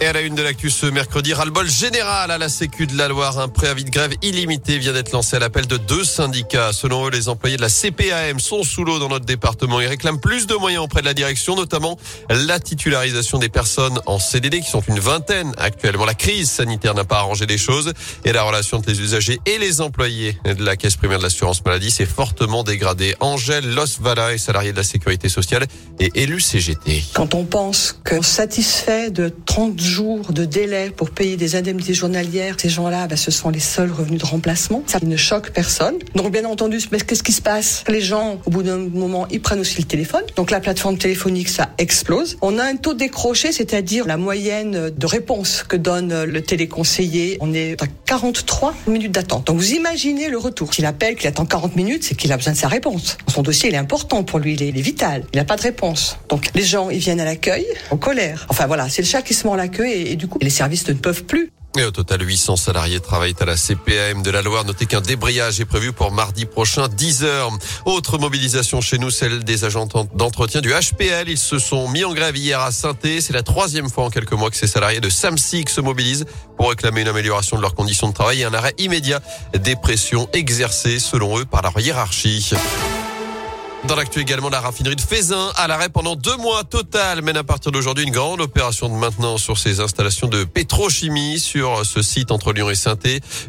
Et à la une de l'actu ce mercredi, ras-le-bol général à la Sécu de la Loire. Un préavis de grève illimité vient d'être lancé à l'appel de deux syndicats. Selon eux, les employés de la CPAM sont sous l'eau dans notre département. Ils réclament plus de moyens auprès de la direction, notamment la titularisation des personnes en CDD, qui sont une vingtaine actuellement. La crise sanitaire n'a pas arrangé les choses et la relation entre les usagers et les employés de la Caisse primaire de l'assurance maladie s'est fortement dégradée. Angèle Losvala est salariée de la sécurité sociale et élue CGT. Quand on pense que satisfait de 30 jours de délai pour payer des indemnités journalières, ces gens-là, bah, ce sont les seuls revenus de remplacement. Ça ne choque personne. Donc, bien entendu, qu'est-ce qui se passe? Les gens, au bout d'un moment, ils prennent aussi le téléphone. Donc, la plateforme téléphonique, ça explose. On a un taux décroché, c'est-à-dire la moyenne de réponse que donne le téléconseiller. On est à 43 minutes d'attente. Donc, vous imaginez le retour. S'il appelle, qu'il attend 40 minutes, c'est qu'il a besoin de sa réponse. Son dossier, il est important pour lui, il est, il est vital. Il n'a pas de réponse. Donc, les gens, ils viennent à l'accueil en colère. Enfin, voilà, c'est le chat qui se mord la queue et, du coup, les services ne peuvent plus. Et au total, 800 salariés travaillent à la CPAM de la Loire. Notez qu'un débrayage est prévu pour mardi prochain, 10 heures. Autre mobilisation chez nous, celle des agents d'entretien du HPL. Ils se sont mis en grève hier à saint C'est la troisième fois en quelques mois que ces salariés de Samsic se mobilisent pour réclamer une amélioration de leurs conditions de travail et un arrêt immédiat des pressions exercées, selon eux, par leur hiérarchie. Dans l'actu également, la raffinerie de Fézin à l'arrêt pendant deux mois total mène à partir d'aujourd'hui une grande opération de maintenance sur ses installations de pétrochimie sur ce site entre Lyon et saint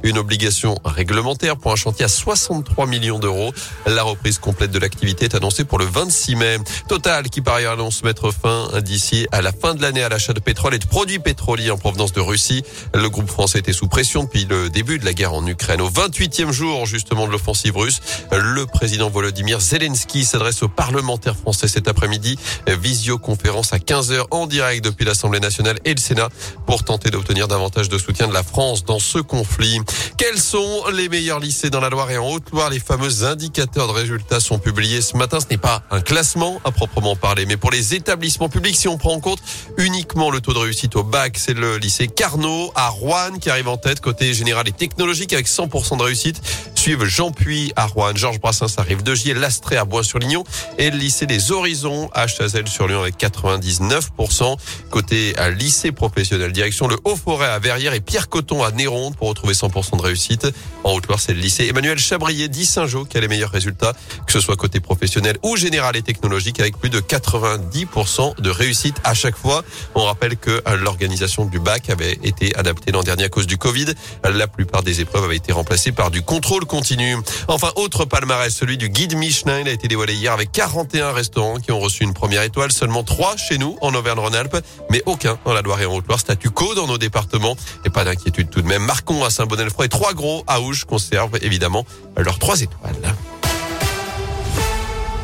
Une obligation réglementaire pour un chantier à 63 millions d'euros. La reprise complète de l'activité est annoncée pour le 26 mai. Total qui par ailleurs annonce mettre fin d'ici à la fin de l'année à l'achat de pétrole et de produits pétroliers en provenance de Russie. Le groupe français était sous pression depuis le début de la guerre en Ukraine. Au 28e jour justement de l'offensive russe, le président Volodymyr Zelensky s'adresse aux parlementaires français cet après-midi. Visioconférence à 15h en direct depuis l'Assemblée nationale et le Sénat pour tenter d'obtenir davantage de soutien de la France dans ce conflit. Quels sont les meilleurs lycées dans la Loire et en Haute-Loire? Les fameux indicateurs de résultats sont publiés ce matin. Ce n'est pas un classement à proprement parler, mais pour les établissements publics, si on prend en compte uniquement le taux de réussite au bac, c'est le lycée Carnot à Rouen qui arrive en tête côté général et technologique avec 100% de réussite. Suivent Jean Puy à Rouen, Georges Brassens arrive de Gier, Lastré à Bois sur Lignon et le lycée des Horizons à Chazelle-sur-Lyon avec 99%. Côté à lycée professionnel, direction le Haut-Forêt à Verrières et Pierre Coton à Néronde pour retrouver 100% de réussite. En Haute-Loire, c'est le lycée Emmanuel Chabrier d'Y-Saint-Jean qui a les meilleurs résultats, que ce soit côté professionnel ou général et technologique avec plus de 90% de réussite à chaque fois. On rappelle que l'organisation du bac avait été adaptée l'an dernier à cause du Covid. La plupart des épreuves avaient été remplacées par du contrôle continu. Enfin, autre palmarès, celui du guide Michelin. Il a été dévoilé hier avec 41 restaurants qui ont reçu une première étoile. Seulement 3 chez nous en Auvergne-Rhône-Alpes, mais aucun dans la Loire et en Haute-Loire. Statu quo dans nos départements. Et pas d'inquiétude tout de même. Marcon à Saint-Bonnet-le-Froid et trois gros à Ouge conservent évidemment leurs trois étoiles.